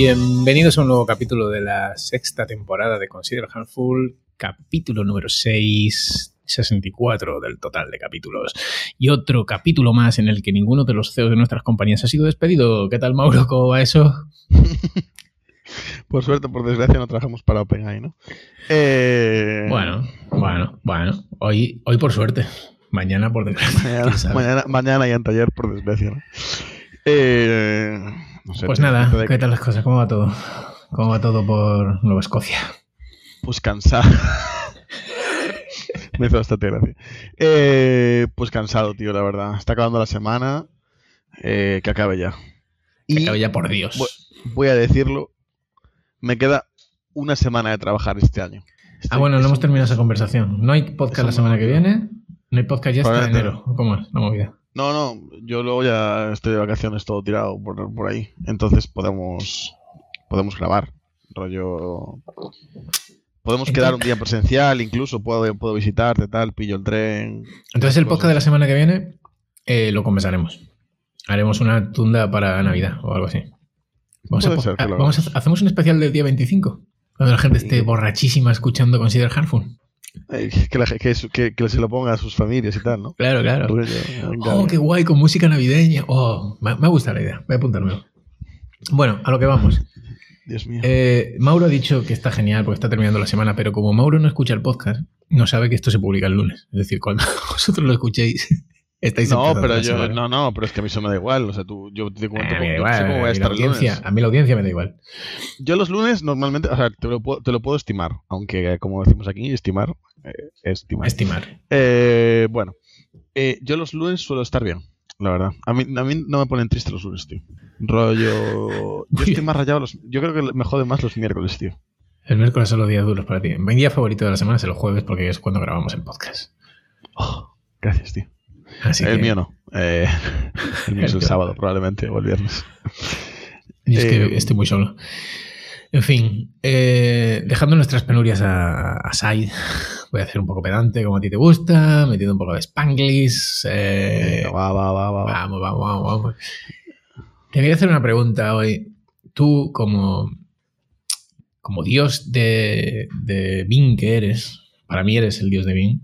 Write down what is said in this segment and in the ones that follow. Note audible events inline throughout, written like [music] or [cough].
Bienvenidos a un nuevo capítulo de la sexta temporada de Consider Handful, capítulo número 6, 64 del total de capítulos. Y otro capítulo más en el que ninguno de los CEOs de nuestras compañías ha sido despedido. ¿Qué tal, Mauro? ¿Cómo va eso? [laughs] por suerte, por desgracia, no trabajamos para OpenAI, ¿no? Eh... Bueno, bueno, bueno. Hoy, hoy por suerte. Mañana por desgracia. [laughs] Mañana, mañana, y en taller por desgracia. ¿no? Eh, pues nada, ¿qué tal las cosas? ¿Cómo va todo? ¿Cómo va todo por Nueva Escocia? Pues cansado. [laughs] Me hizo bastante gracia. Eh, pues cansado, tío, la verdad. Está acabando la semana. Eh, que acabe ya. Que acabe ya, por Dios. Voy, a decirlo. Me queda una semana de trabajar este año. ah, bueno, no hemos terminado esa conversación. ¿No hay podcast la semana que viene? ¿No hay podcast ya hasta enero? ¿Cómo es la movida? No, no, yo luego ya estoy de vacaciones todo tirado por, por ahí. Entonces podemos podemos grabar. Rollo. Podemos quedar un día presencial, incluso puedo, puedo visitarte, tal, pillo el tren. Entonces el podcast de la semana que viene eh, lo conversaremos. Haremos una tunda para Navidad o algo así. Vamos, a, vamos a, hacemos un especial del día 25, cuando la gente esté borrachísima escuchando Consider Handful. Que, que, se lo ponga a sus familias y tal, ¿no? Claro, claro. Oh, qué guay, con música navideña. Oh, me, me gusta la idea. Voy a apuntármelo. Bueno, a lo que vamos. Dios mío. Eh, Mauro ha dicho que está genial porque está terminando la semana, pero como Mauro no escucha el podcast, no sabe que esto se publica el lunes. Es decir, cuando [laughs] vosotros lo escuchéis, estáis No, pero yo, no, no, pero es que a mí eso me da igual. O sea, tú, yo te cuento a mí A mí la audiencia me da igual. Yo los lunes normalmente, o sea, te lo puedo, te lo puedo estimar, aunque como decimos aquí, estimar, eh, estimar. Estimar. Eh, bueno, eh, yo los lunes suelo estar bien, la verdad. A mí, a mí no me ponen triste los lunes, tío. Rollo. [laughs] Yo estoy más rayado. Los... Yo creo que me jode más los miércoles, tío. El miércoles son los días duros para ti. Mi día favorito de la semana es el jueves porque es cuando grabamos el podcast. Oh, gracias, tío el mío no. Eh, [laughs] el mío es el sábado, probablemente, o el viernes. Y es que eh, estoy muy solo. En fin, eh, dejando nuestras penurias a, a, side, [laughs] voy a hacer un poco pedante como a ti te gusta, metiendo un poco de Spanglish. va, va, va, va, Vamos, vamos, vamos, vamos. Te quería hacer una pregunta hoy. Tú, como, como dios de, de Bing que eres, para mí eres el dios de Bing,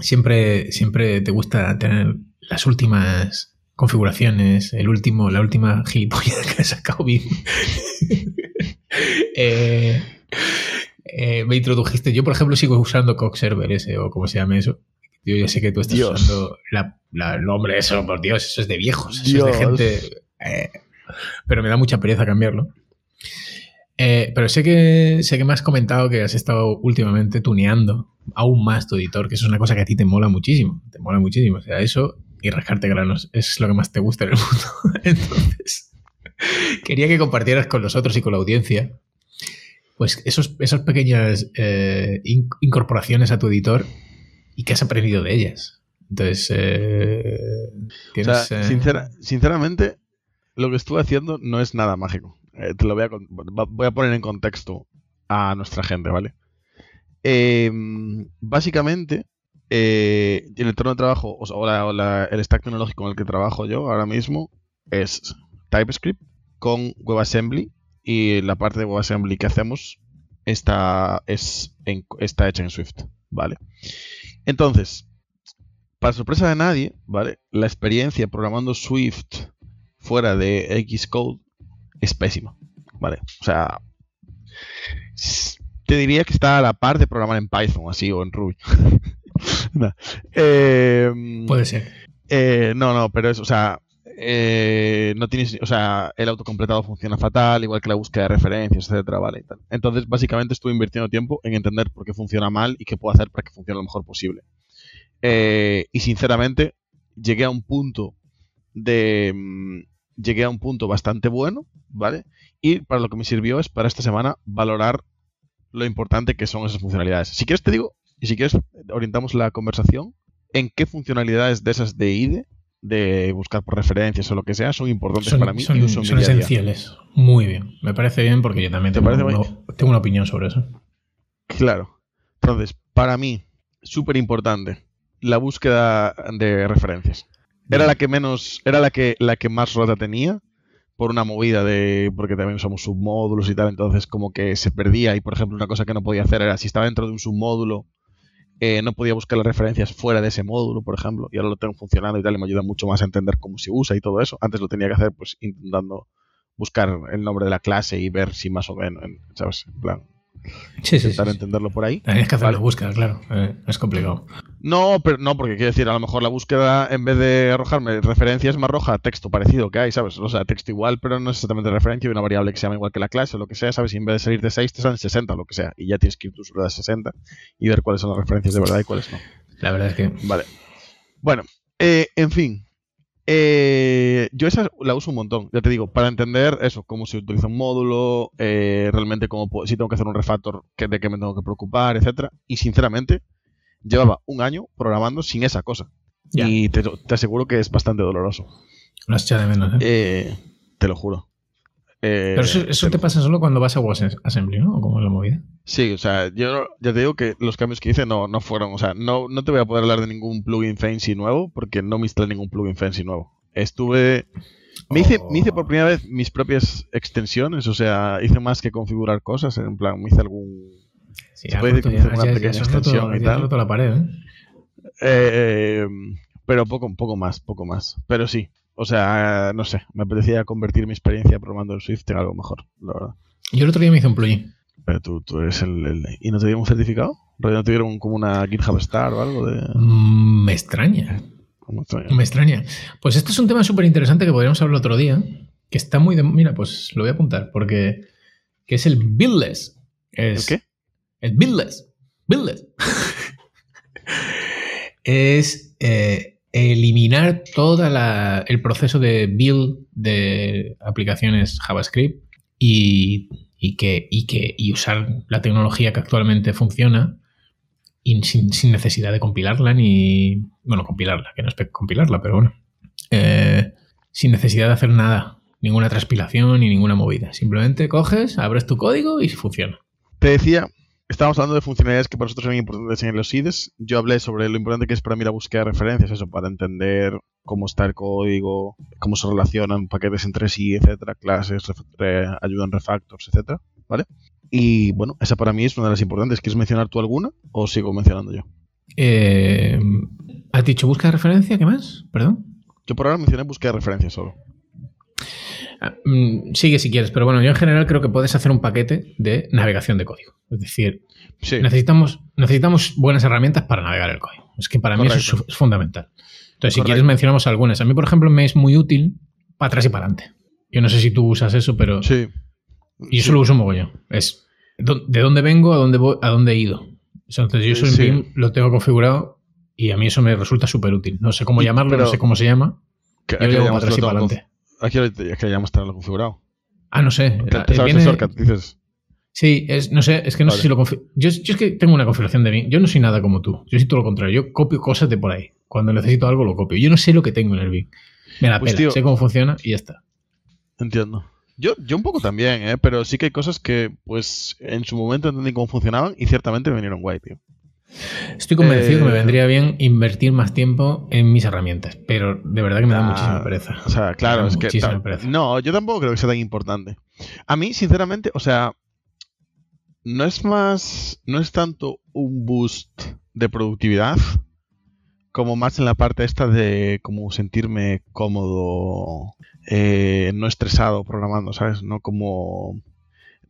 siempre, siempre te gusta tener las últimas configuraciones, el último, la última gilipollas que ha sacado bien. [laughs] Eh, eh, me introdujiste. Yo, por ejemplo, sigo usando Coxserver ese o como se llame eso. Yo ya sé que tú estás usando la, el nombre, eso, por Dios, eso es de viejos, eso es de gente. Eh, pero me da mucha pereza cambiarlo. Eh, pero sé que, sé que me has comentado que has estado últimamente tuneando aún más tu editor, que eso es una cosa que a ti te mola muchísimo. Te mola muchísimo. O sea, eso y rascarte granos es lo que más te gusta en el mundo. [laughs] Entonces, quería que compartieras con nosotros y con la audiencia pues esos, esas pequeñas eh, incorporaciones a tu editor y qué has aprendido de ellas. Entonces, eh, ¿tienes, sinceramente, lo que estuve haciendo no es nada mágico. Eh, te lo voy a, voy a poner en contexto a nuestra gente, ¿vale? Em, básicamente, eh, el entorno de trabajo, o, el stack tecnológico en el que trabajo yo ahora mismo es TypeScript con WebAssembly y la parte de WebAssembly que hacemos está, es está hecha en Swift, ¿vale? Entonces, para sorpresa de nadie, ¿vale? La experiencia programando Swift fuera de Xcode es pésima. ¿Vale? O sea, te diría que está a la par de programar en Python, así, o en Ruby. [laughs] Em, Puede ser. Eh, no, no, pero es, o sea, eh, no tienes, o sea, el autocompletado funciona fatal, igual que la búsqueda de referencias, etcétera, vale, Entonces, básicamente estuve invirtiendo tiempo en entender por qué funciona mal y qué puedo hacer para que funcione lo mejor posible. Eh, y sinceramente, llegué a un punto de, mm, llegué a un punto bastante bueno, ¿vale? Y para lo que me sirvió es para esta semana valorar lo importante que son esas funcionalidades. Si quieres te digo, y si quieres orientamos la conversación en qué funcionalidades de esas de IDE, de buscar por referencias o lo que sea, son importantes para mí. Son, son esenciales. Muy bien. Me parece bien porque yo también tengo, tengo una opinión sobre eso. Claro. Entonces, para mí, súper importante la búsqueda de referencias. Era la que menos, era la que, la que más rota tenía, por una movida de. porque también usamos submódulos y tal, entonces como que se perdía. Y por ejemplo, una cosa que no podía hacer era si estaba dentro de un submódulo, eh, no podía buscar las referencias fuera de ese módulo, por ejemplo, y ahora lo tengo funcionando y tal, y me ayuda mucho más a entender cómo se usa y todo eso. Antes lo tenía que hacer pues intentando buscar el nombre de la clase y ver si más o menos, ¿sabes? En plan, Sí, sí, intentar entenderlo por ahí. Tienes que hacer la búsqueda, claro. Eh, es complicado. No, pero no, porque quiero decir, a lo mejor la búsqueda, en vez de arrojarme referencias, me arroja texto parecido que hay, ¿sabes? O sea, texto igual, pero no es exactamente referencia de una variable que se llama igual que la clase o lo que sea, ¿sabes? Y en vez de salir de 6, te salen 60 o lo que sea. Y ya tienes que ir tú sobre las 60 y ver cuáles son las referencias de verdad y cuáles no. La verdad es que. Vale. Bueno, eh, en fin, eh, yo esa la uso un montón, ya te digo, para entender eso, cómo se utiliza un módulo, eh, realmente cómo si tengo que hacer un refactor, de qué me tengo que preocupar, etcétera. Y sinceramente, llevaba un año programando sin esa cosa. Y te, aseguro que es bastante doloroso. Lo has de menos, ¿eh? te lo juro. Pero eso, te, pasa solo cuando vas a WebAssembly, ¿no? ¿O cómo es la movida? Sí, o sea, yo ya te digo que los cambios que hice no, no fueron, o sea, no, no te voy a poder hablar de ningún plugin fancy nuevo porque no me instalé ningún plugin fancy nuevo. Estuve... Me hice, me hice por oh. primera vez mis propias extensiones, o sea, hice más que configurar cosas, en plan, me hice algún... Sí, se puede decir una pequeña extensión y tal. la pared, ¿eh? Eh, pero poco, poco más, poco más. Pero sí, o sea, no sé, me apetecía convertir mi experiencia programando en Swift en algo mejor, la verdad. Yo el otro día me hice un plugin pero tú, tú eres el, ¿Y no te dieron un certificado? ¿No te dieron como una GitHub Star o algo de...? Mm, me extraña. Me extraña. Pues esto es un tema súper interesante que podríamos hablar otro día, que está muy de... Mira, pues lo voy a apuntar, porque... Que es el buildless. Es, ¿El qué? El buildless. Buildless. [laughs] es eh, eliminar todo el proceso de build de aplicaciones JavaScript y y que, y que y usar la tecnología que actualmente funciona y sin, necesidad de compilarla ni. Bueno, compilarla, que no es compilarla, pero bueno. Eh, sin necesidad de hacer nada, ninguna transpilación ni ninguna movida. Simplemente coges, abres tu código y funciona. Te decía, estábamos hablando de funcionalidades que para nosotros son importantes en los IDES. Yo hablé sobre lo importante que es para mí la búsqueda de referencias, eso, para entender cómo está el código, cómo se relacionan paquetes entre sí, etcétera, clases, ayudan refactors, etcétera, ¿vale? Y bueno, esa para mí es una de las importantes. ¿Quieres mencionar tú alguna o sigo mencionando yo? Eh, ¿Has dicho búsqueda de referencia? ¿Qué más? Perdón. Yo por ahora mencioné búsqueda de referencia solo. Ah, mm, sigue si quieres, pero bueno, yo en general creo que puedes hacer un paquete de navegación de código. Es decir, necesitamos, necesitamos buenas herramientas para navegar el código. Es que para mí eso es fundamental. Entonces, si quieres, mencionamos algunas. A mí, por ejemplo, me es muy útil para atrás y para adelante. Yo no sé si tú usas eso, pero. Sí. Y yo lo uso un mogollón. Es de dónde vengo, a dónde voy, a dónde he ido. Entonces, yo eso en BIM lo tengo configurado y a mí eso me resulta súper útil. No sé cómo llamarlo, no sé cómo se llama. yo lo para atrás y para adelante. Aquí es que tenerlo configurado. Ah, no sé. dices? Sí, es, no sé, es que no sé si lo configuro. Yo, yo, es que tengo una configuración de BIM. Yo no soy nada como tú. Yo soy todo lo contrario. Yo copio cosas de por ahí. Cuando necesito algo lo copio. Yo no sé lo que tengo en el BIM. Me la pues, sé cómo funciona y ya está. Entiendo. Yo, yo un poco también, ¿eh? pero sí que hay cosas que, pues, en su momento entendí cómo funcionaban y ciertamente me vinieron guay, tío. Estoy convencido que me eh, vendría bien invertir más tiempo en mis herramientas, pero de verdad que me da muchísima pereza. O sea, claro, es que. No, yo tampoco creo que sea tan importante. A mí, sinceramente, o sea, no es más. No es tanto un boost de productividad como más en la parte esta de como sentirme cómodo, eh, no estresado programando, ¿sabes? No como...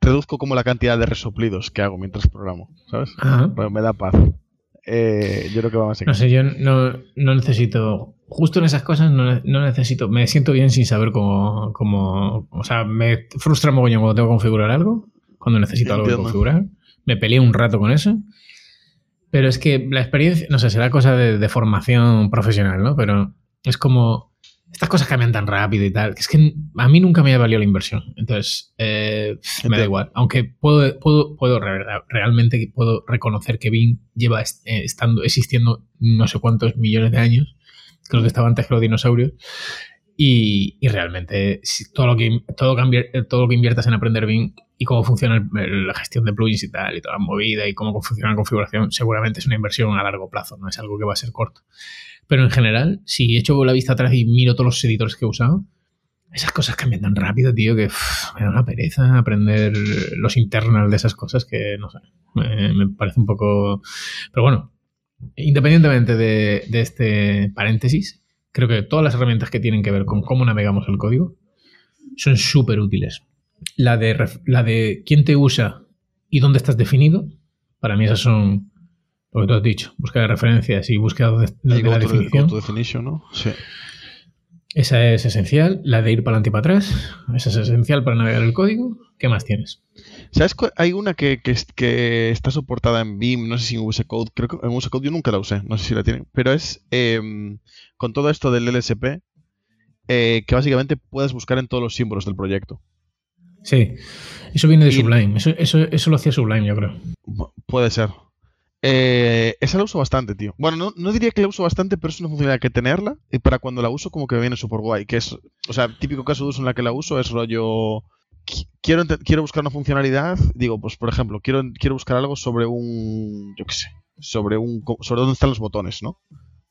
Reduzco como la cantidad de resoplidos que hago mientras programo, ¿sabes? me da paz. Eh, yo creo que va más No sé, yo no, necesito... Justo en esas cosas no, necesito... Me siento bien sin saber cómo, cómo... O sea, me frustra mogollón cuando tengo que configurar algo, cuando necesito algo que configurar. Me peleé un rato con eso pero es que la experiencia, no sé, será cosa de, formación profesional, ¿no? Pero es como, estas cosas cambian tan rápido y tal, que es que a mí nunca me ha valido la inversión. Entonces, eh, me da igual. Aunque puedo, puedo, puedo realmente puedo reconocer que Bing lleva eh, estando, existiendo no sé cuántos millones de años. Creo que estaba antes que los dinosaurios. Y, realmente todo, lo que, todo, todo lo que inviertas en aprender Bing y cómo funciona la gestión de plugins y tal, y toda la movida y cómo funciona la configuración, seguramente es una inversión a largo plazo, no es algo que va a ser corto. Pero en general, si echo la vista atrás y miro todos los editores que he usado, esas cosas cambian tan rápido, tío, que me da una pereza aprender los internals de esas cosas que, no sé, me, parece un poco... Pero bueno, independientemente de, este paréntesis, creo que todas las herramientas que tienen que ver con cómo navegamos el código son súper útiles. La de, la de quién te usa y dónde estás definido, para mí esas son lo que tú has dicho, búsqueda de referencias y búsqueda de, la definición. ¿no? Sí. Esa es esencial. La de ir para adelante y para atrás. Esa es esencial para navegar el código. ¿Qué más tienes? ¿Sabes? Hay una que, que, está soportada en Vim, no sé si en VS Code. Creo que en VS Code yo nunca la usé, no sé si la tienen. Pero es em, con todo esto del LSP, eh, que básicamente puedes buscar en todos los símbolos del proyecto. Sí, eso viene de Sublime. Eso, eso, eso lo hacía Sublime, yo creo. Puede ser. Eh, esa la uso bastante, tío. Bueno, no, diría que la uso bastante, pero es una funcionalidad que tenerla. Y para cuando la uso, como que me viene súper guay. Que es, o sea, típico caso de uso en la que la uso es rollo. Quiero, quiero buscar una funcionalidad. Digo, pues por ejemplo, quiero, quiero buscar algo sobre un. Yo qué sé. Sobre un. Sobre dónde están los botones, ¿no?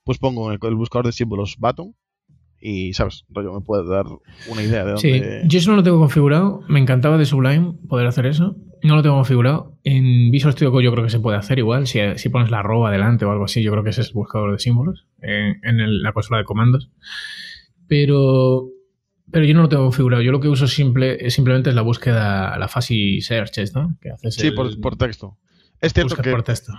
Pues pongo en el buscador de símbolos button y, ¿sabes? Rollo, me puede dar una idea de dónde... Sí, yo eso no lo tengo configurado. Me encantaba de Sublime poder hacer eso. No lo tengo configurado. En Visual Studio Code yo creo que se puede hacer igual. Si, si pones la arroba adelante o algo así, yo creo que ese es el buscador de símbolos en, la consola de comandos. Pero, pero yo no lo tengo configurado. Yo lo que uso simple, simplemente es la búsqueda, la fuzzy searches, ¿no? Que haces sí, por, texto. Es cierto que por texto.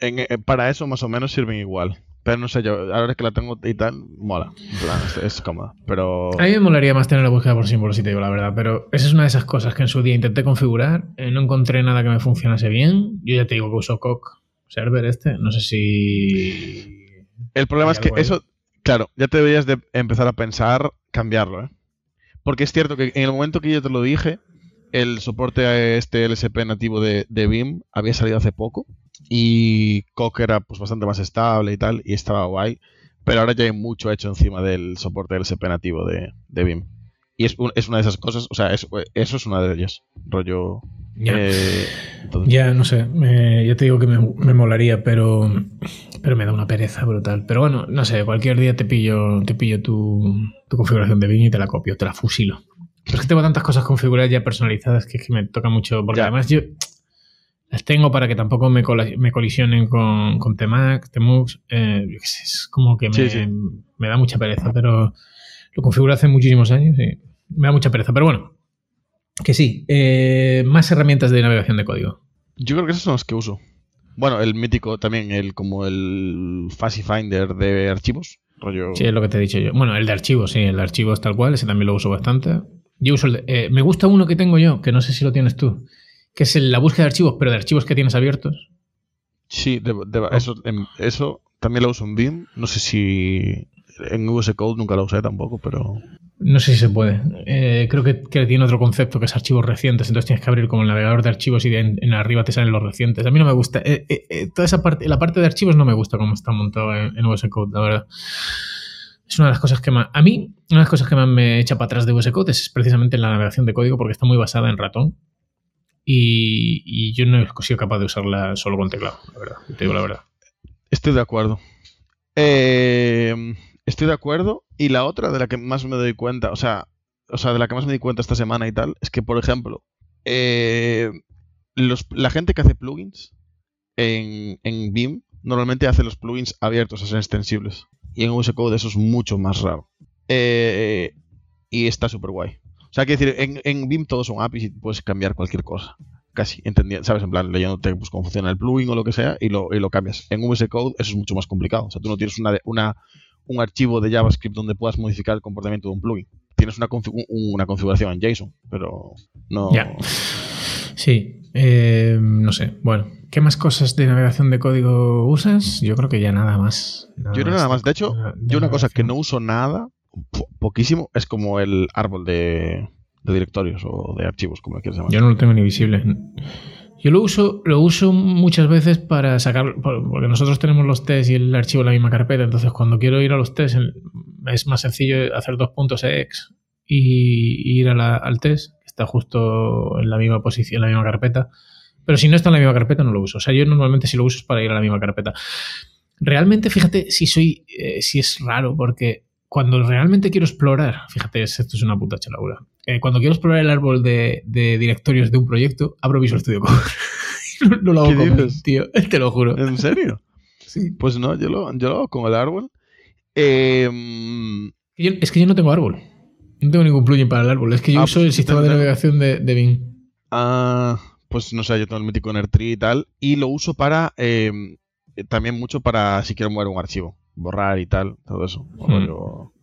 Eh, para eso más o menos sirven igual. Pero no sé, yo ahora que la tengo y tal, mola. En plan, es, cómoda. Pero. A mí me molaría más tener la búsqueda por símbolos, si te digo la verdad. Pero esa es una de esas cosas que en su día intenté configurar. Eh, no encontré nada que me funcionase bien. Yo ya te digo que uso Coq server este. No sé si. El problema es que eso. Claro, ya te deberías de empezar a pensar cambiarlo, ¿eh? Porque es cierto que en el momento que yo te lo dije, el soporte a este LSP nativo de, de BIM había salido hace poco y Coq era pues bastante más estable y tal, y estaba guay. Pero ahora ya hay mucho hecho encima del soporte del SP nativo de, de BIM. Y es, es, una de esas cosas, o sea, eso es una de ellas. Rollo. Ya, eh, ya no sé. yo te digo que me, me, molaría, pero, pero me da una pereza brutal. Pero bueno, no sé, cualquier día te pillo, te pillo tu, tu configuración de BIM y te la copio, te la fusilo. Pero es que tengo tantas cosas configuradas ya personalizadas que, es que me toca mucho. Porque además yo las tengo para que tampoco me, me colisionen con, con Tmac, Tmux. Eh, es como que me, da mucha pereza, pero lo configuro hace muchísimos años y me da mucha pereza. Pero bueno, que sí. Eh, más herramientas de navegación de código. Yo creo que esas son las que uso. Bueno, el mítico también, el como el Fuzzy Finder de archivos. Rollo... Sí, es lo que te he dicho yo. Bueno, el de archivos, sí, el de archivos tal cual, ese también lo uso bastante. Yo uso el de, eh, me gusta uno que tengo yo, que no sé si lo tienes tú, que es la búsqueda de archivos, pero de archivos que tienes abiertos. Sí, eso, eso también lo uso en BIM. No sé si en VS Code nunca lo usé tampoco, pero... No sé si se puede. Eh, creo que, tiene otro concepto que es archivos recientes, entonces tienes que abrir como el navegador de archivos y en, arriba te salen los recientes. A mí no me gusta. Eh, eh, toda esa parte, la parte de archivos no me gusta cómo está montado en, en VS Code, la verdad. Es una de las cosas que más. A mí, una de las cosas que más me echa para atrás de VS Code es precisamente la navegación de código porque está muy basada en ratón y, yo no he sido capaz de usarla solo con teclado, la verdad, te digo la verdad. Estoy de acuerdo. Eh, estoy de acuerdo. Y la otra de la que más me doy cuenta, o sea, o sea, de la que más me di cuenta esta semana y tal, es que, por ejemplo, eh, la gente que hace plugins en, en BIM normalmente hace los plugins abiertos a ser extensibles. Y en VS Code eso es mucho más raro. Eh, y está súper guay. O sea, que decir, en, en BIM todos son APIs y puedes cambiar cualquier cosa. Casi, entendiendo, ¿sabes? En plan, leyéndote pues, cómo funciona el plugin o lo que sea y lo, y lo cambias. En VS Code eso es mucho más complicado. O sea, tú no tienes una, una, un archivo de JavaScript donde puedas modificar el comportamiento de un plugin. Tienes una, una configuración en JSON, pero no. Sí, eh, no sé. Bueno, ¿qué más cosas de navegación de código usas? Yo creo que ya nada más. yo creo nada más. De hecho, yo una cosa que no uso nada poquísimo, es como el árbol de, directorios o de archivos, como quieras llamar. Yo no lo tengo ni visible. Yo lo uso, lo uso muchas veces para sacar, porque nosotros tenemos los tests y el archivo en la misma carpeta, entonces cuando quiero ir a los tests es más sencillo hacer dos puntos ex y ir al test, está justo en la misma posición, en la misma carpeta. Pero si no está en la misma carpeta, no lo uso. O sea, yo normalmente si lo uso es para ir a la misma carpeta. Realmente, fíjate si soy, eh, si es raro, porque cuando realmente quiero explorar, fíjate, esto es una puta chalabura. Eh, cuando quiero explorar el árbol de, directorios de un proyecto, abro Visual Studio Code. [laughs] no, lo hago con tío, [laughs] te lo juro. ¿En serio? [laughs] sí. Pues no, yo lo, yo lo hago con el árbol. Em, es que yo no tengo árbol. No tengo ningún plugin para el árbol. Es que yo ah, uso pues el sistema de navegación de, de Bing. Ah, pues no sé, yo tengo el mítico Nertree y tal. Y lo uso para. Em, también mucho para si quiero mover un archivo. Borrar y tal, todo eso. Hmm.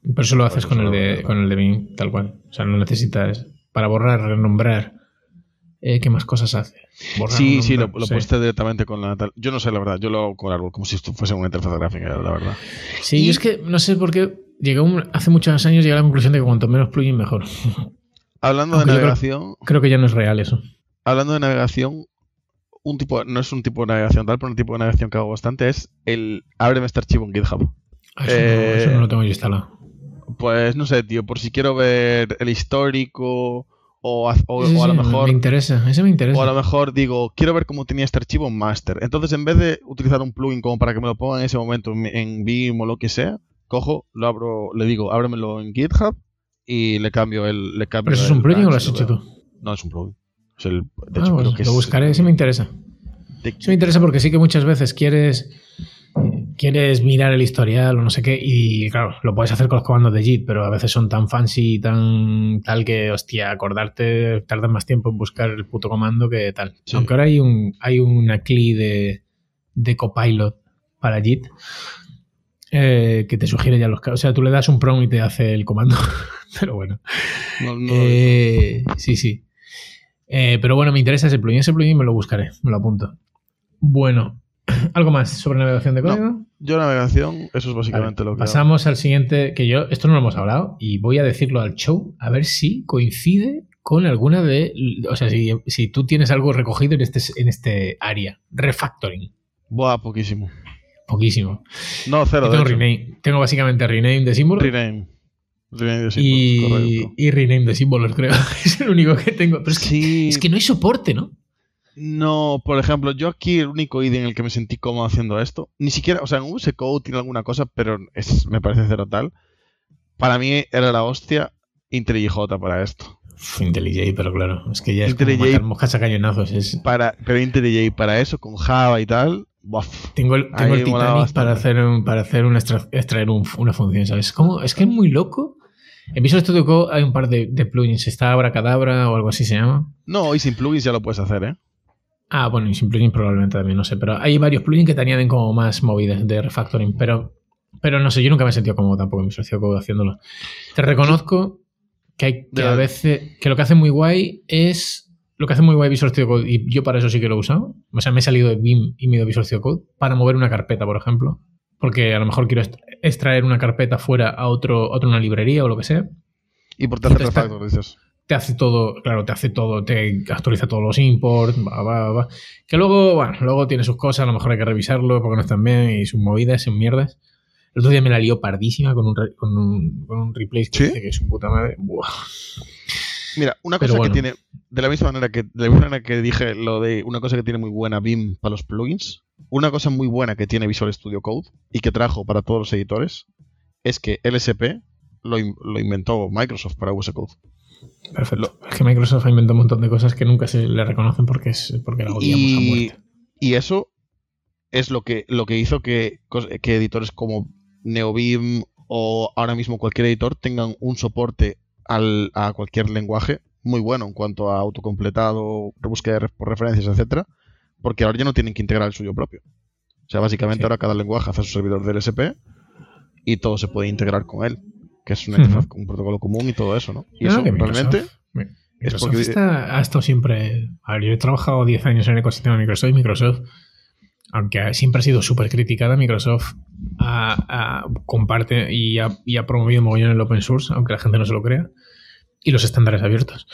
Pero eso lo haces con el, de, con el de Bing, tal cual. O sea, no necesitas. Para borrar, renombrar. Eh, ¿Qué más cosas hace? sí, sí, lo, lo puedes directamente con la. Yo no sé, la verdad. Yo lo hago con árbol, como si esto fuese una interfaz gráfica, la verdad. Sí, yo es que no sé por qué. Llegué hace muchos años llegué a la conclusión de que cuanto menos plugin, mejor. Hablando de navegación. Creo, que ya no es real eso. Hablando de navegación, un tipo, no es un tipo de navegación tal, pero un tipo de navegación que hago bastante es el ábreme este archivo en GitHub. Ah, eso, no, no, lo tengo yo instalado. Pues no sé, tío, por si quiero ver el histórico o, a, lo mejor. Me interesa, ese me interesa. O a lo mejor digo, quiero ver cómo tenía este archivo en master. Entonces, en vez de utilizar un plugin como para que me lo ponga en ese momento en Vim o lo que sea, cojo, lo abro, le digo, ábremelo en GitHub y le cambio el. Le cambio ¿Pero eso es un plugin o lo has hecho tú? No, es un plugin. El, de ah, hecho, creo que lo buscaré, sí me interesa. Sí me interesa porque sí que muchas veces quieres quieres mirar el historial o no sé qué, y claro, lo puedes hacer con los comandos de JIT, pero a veces son tan fancy y tan tal que, hostia, acordarte, tardas más tiempo en buscar el puto comando que tal. Aunque ahora hay un hay una CLI de, de Copilot para JIT eh, que te sugiere ya los O sea, tú le das un prompt y te hace el comando. [laughs] pero bueno. Eh, sí, sí. Eh, pero bueno, me interesa ese plugin. Ese plugin me lo buscaré, me lo apunto. Bueno, [clears throat] ¿Algo más sobre navegación de código? yo navegación, eso es básicamente lo que. Pasamos al siguiente, que yo, esto no lo hemos hablado, y voy a decirlo al show, a ver si coincide con alguna de. O sea, si, tú tienes algo recogido en este, en este área. Refactoring. Buah, poquísimo. Poquísimo. No, cero. tengo, rename. tengo básicamente rename de símbolos. Rename. Rename de símbolos, y, y rename de símbolos, creo. [laughs] es el único que tengo. Pero es que, es que no hay soporte, ¿no? No, por ejemplo, yo aquí el único ID en el que me sentí cómodo haciendo esto, ni siquiera, o sea, en VS Code tiene alguna cosa, pero es, me parece cero tal. Para mí era la hostia IntelliJ para esto. IntelliJ, pero claro, es que ya es IntelliJ, como moscas a cañonazos. Es... Para, pero IntelliJ para eso, con Java y tal, tengo el, tengo el Titanic para hacer, para hacer extraer una función, ¿sabes? Como, es que es muy loco. En Visual Studio Code hay un par de, de plugins, está Abracadabra o algo así se llama. No, y sin plugins ya lo puedes hacer, ¿eh? Ah, bueno, y sin plugins probablemente también, no sé. Pero hay varios plugins que te añaden como más movidas de refactoring. Pero, pero no sé, yo nunca me he sentido cómodo tampoco en mi socio haciéndolo. Te reconozco que hay que a veces. que lo que hace muy guay es. Lo que hace muy guay Visual Studio Code, y yo para eso sí que lo he usado. O sea, me he salido de BIM y me he ido Visual Studio Code para mover una carpeta, por ejemplo. Porque a lo mejor quiero extraer una carpeta fuera a otro, otra una librería o lo que sea. Y por tanto refactor, dices te hace todo, claro, te hace todo, te actualiza todos los imports, va, va, va. Que luego, bueno, luego tiene sus cosas, a lo mejor hay que revisarlo porque no están bien y sus movidas, sus mierdas. El otro día me la lió pardísima con un, con un, con un replace que, que es un puta madre. Mira, una cosa que tiene, de la misma manera que, de la misma manera que dije lo de una cosa que tiene muy buena BIM para los plugins, una cosa muy buena que tiene Visual Studio Code y que trajo para todos los editores es que LSP lo, lo inventó Microsoft para VS Code. Perfecto. Es que Microsoft ha inventado un montón de cosas que nunca se le reconocen porque, es, porque la odiamos y, a muerte. Y eso es lo que, lo que hizo que, que editores como NeoBeam o ahora mismo cualquier editor tengan un soporte al, a cualquier lenguaje muy bueno en cuanto a autocompletado, búsqueda por referencias, etcétera, porque ahora ya no tienen que integrar el suyo propio. O sea, básicamente ahora cada lenguaje hace su servidor DLSP y todo se puede integrar con él que es un protocolo común y todo eso, ¿no? Y eso realmente es porque... está, ha estado siempre... A ver, yo he trabajado 10 años en el ecosistema de Microsoft y Microsoft, aunque siempre ha sido súper criticada, Microsoft comparte y ha, y ha promovido mogollón el open source, aunque la gente no se lo crea, y los estándares abiertos.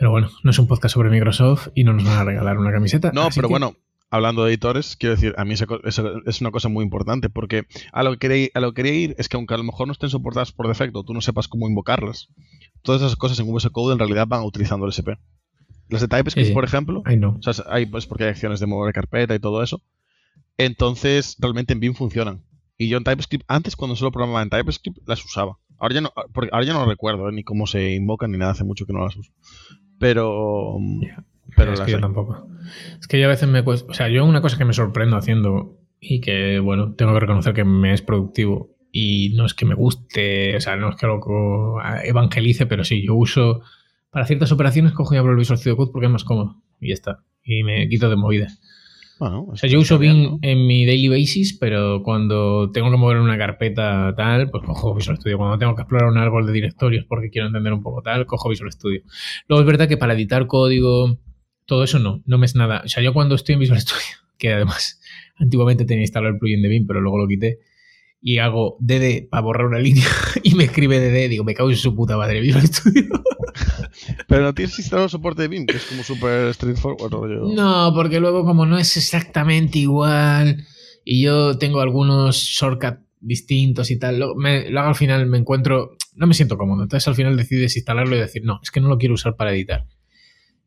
Pero bueno, no es un podcast sobre Microsoft y no nos van a regalar una camiseta. No, pero bueno, hablando de editores, quiero decir, a mí eso es una cosa muy importante, porque a lo, que quería, a lo que quería ir es que aunque a lo mejor no estén soportadas por defecto, tú no sepas cómo invocarlas, todas esas cosas en VS Code en realidad van utilizando el SP. Las de TypeScript, por ejemplo, no. hay pues porque hay acciones de mover carpeta y todo eso. Entonces, realmente en BIM funcionan. Y yo en TypeScript, antes cuando solo programaba en TypeScript, las usaba. Ahora ya no, porque ahora ya no recuerdo ¿eh? ni cómo se invocan ni nada, hace mucho que no las uso. Pero. Pero es que yo tampoco. Es que yo a veces me cuesta. O sea, yo una cosa que me sorprendo haciendo y que, bueno, tengo que reconocer que me es productivo y no es que me guste, o sea, no es que lo evangelice, pero sí, yo uso. Para ciertas operaciones cojo y abro el Visual Studio Code porque es más cómodo y ya está. Y me quito de movida. o sea, yo uso Bing en mi daily basis, pero cuando tengo que mover una carpeta tal, pues cojo Visual Studio. Cuando tengo que explorar un árbol de directorios porque quiero entender un poco tal, cojo Visual Studio. Luego es verdad que para editar código, todo eso no, no me es nada. O sea, yo cuando estoy en Visual [laughs] Studio, que además [laughs] antiguamente tenía instalado el plugin de Bing, pero luego lo quité, y hago DD para borrar una línea [laughs] y me escribe DD, digo, me cago en su puta madre, Visual Studio. [laughs] pero no tienes instalado soporte de Bing, que es como súper straightforward. No, porque luego como no es exactamente igual y yo tengo algunos shortcuts distintos y tal, lo, hago al final, me encuentro, no me siento cómodo, entonces al final decides instalarlo y decir, no, es que no lo quiero usar para editar.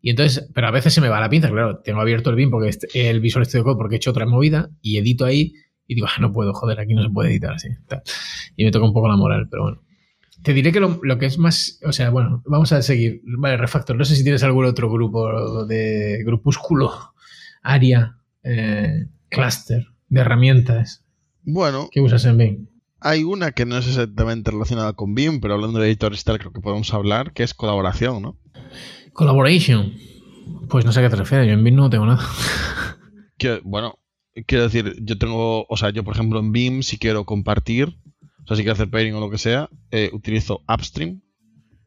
Y entonces, pero a veces se me va la pinza, claro, tengo abierto el BIM porque el Visual Studio Code porque he hecho otra movida y edito ahí y digo, ah, no puedo, joder, aquí no se puede editar así. Y me toca un poco la moral, pero bueno. Te diré que lo, que es más, o sea, bueno, vamos a seguir. Vale, Refactor, no sé si tienes algún otro grupo de grupúsculo, área, eh, cluster de herramientas. Bueno. ¿Qué usas en BIM? Hay una que no es exactamente relacionada con BIM, pero hablando de editores tal, creo que podemos hablar, que es colaboración, ¿no? Collaboration. Pues no sé a qué te refieres, yo en BIM no tengo nada. bueno, quiero decir, yo tengo, o sea, yo por ejemplo en BIM si quiero compartir, o sea, si quiero hacer pairing o lo que sea, eh, utilizo Upstream.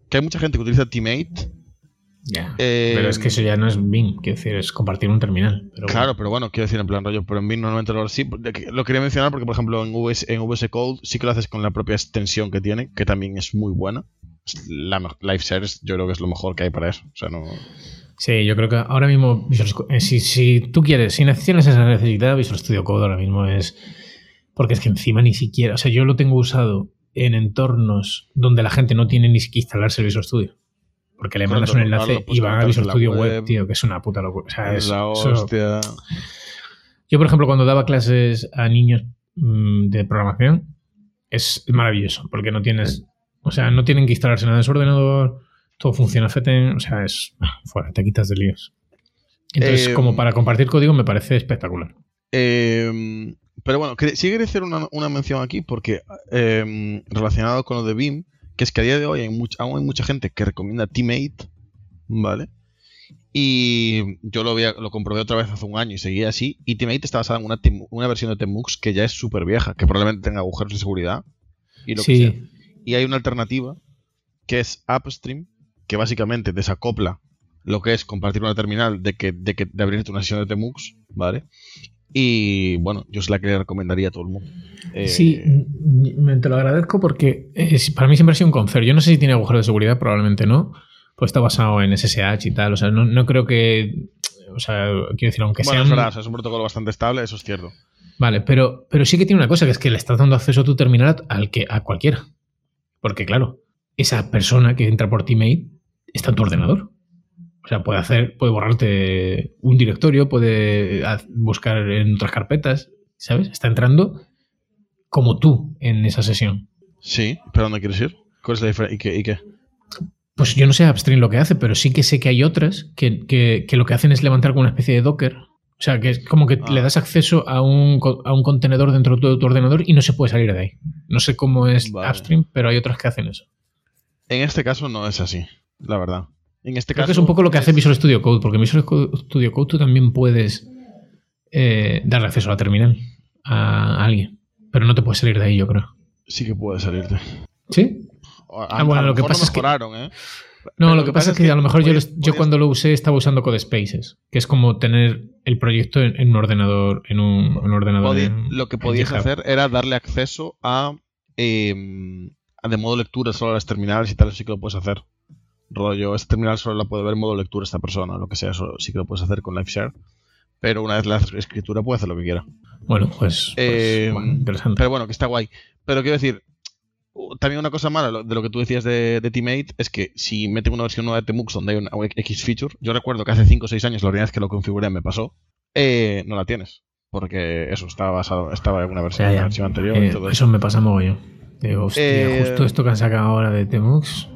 Que hay mucha gente que utiliza Teammate. Ya. pero es que eso ya no es BIM, quiero decir, es compartir un terminal. claro, pero bueno, quiero decir, en plan rollo, pero en BIM normalmente lo sí. Lo quería mencionar porque, por ejemplo, en VS, en VS Code sí que lo haces con la propia extensión que tiene, que también es muy buena la Live Shares yo creo que es lo mejor que hay para eso. O sea, no... Sí, yo creo que ahora mismo, eh, si, si tú quieres, si necesitas esa necesidad, Visual Studio Code ahora mismo es... Porque es que encima ni siquiera, o sea, yo lo tengo usado en entornos donde la gente no tiene ni siquiera instalarse el Visual Studio. Porque le mandas un enlace y va a Visual Studio web, tío, que es una puta locura. O sea, es, la hostia. Yo, por ejemplo, cuando daba clases a niños mm, de programación, es maravilloso, porque no tienes o sea, no tienen que instalarse nada en su ordenador, todo funciona FETEN, o sea, es fuera, te quitas de líos. Entonces, como em, para compartir código me parece espectacular. Em, pero bueno, sí quería hacer una, mención aquí porque em, relacionado con lo de BIM, que es que a día de hoy hay aún hay mucha gente que recomienda Teammate, ¿vale? Y yo lo, lo comprobé otra vez hace un año y seguía así. Y Teammate está basada en una, una versión de Temux que ya es súper vieja, que probablemente tenga agujeros de seguridad. Y lo sí. que sea. Y hay una alternativa que es Upstream, que básicamente desacopla lo que es compartir una terminal de que, de, que, de abrirte una sesión de Temux, ¿vale? Y bueno, yo es la que le recomendaría a todo el mundo. Sí, eh, te lo agradezco porque para mí siempre ha sido un concert. Yo no sé si tiene agujero de seguridad, probablemente no. Pues está basado en SSH y tal. O sea, no, creo que. O sea, quiero decir, aunque sea. Bueno, es, es un protocolo bastante estable, eso es cierto. Vale, pero, pero sí que tiene una cosa, que es que le estás dando acceso a tu terminal al que, a cualquiera. Porque, claro, esa persona que entra por Teammate está en tu ordenador. O sea, puede hacer, puede borrarte un directorio, puede buscar en otras carpetas, ¿sabes? Está entrando como tú en esa sesión. Sí, pero ¿dónde quieres ir? ¿Cuál es la diferencia? ¿Y qué, Pues yo no sé Upstream lo que hace, pero sí que sé que hay otras que, que, lo que hacen es levantar como una especie de Docker o sea, que es como que le ah. das acceso a un, a un, contenedor dentro de tu ordenador y no se puede salir de ahí. No sé cómo es Upstream, pero hay otras que hacen eso. En este caso no es así, la verdad. En este Creo caso. Que es un poco lo que hace Visual Studio Code, porque en Visual Studio Code tú también puedes eh, darle acceso a la terminal a alguien, pero no te puedes salir de ahí, yo creo. Sí que puedes salirte. ¿Sí? ah, bueno, lo, que pasa es que. ¿eh? No, lo que pasa es que, a lo mejor yo, yo, cuando lo usé estaba usando Codespaces, que es como tener el proyecto en, un ordenador. En un, ordenador lo que podías hacer era darle acceso em, a, de modo lectura solo a las terminales y tal, eso sí que lo puedes hacer. Rollo, esta terminal solo la puede ver en modo lectura esta persona, lo que sea, eso sí que lo puedes hacer con LiveShare. Pero una vez la escritura puede hacer lo que quiera. Bueno, pues, pues em, interesante. Pero bueno, que está guay. Pero quiero decir, también una cosa mala de lo que tú decías de, Teammate es que si meten una versión nueva de Temux donde hay una X feature, yo recuerdo que hace 5 o 6 años la primera vez que lo configuré me pasó, eh, no la tienes. porque eso estaba basado, estaba en una versión, anterior. Eh, eso me pasa mogollón. Digo, hostia, eh, justo esto que han sacado ahora de Temux.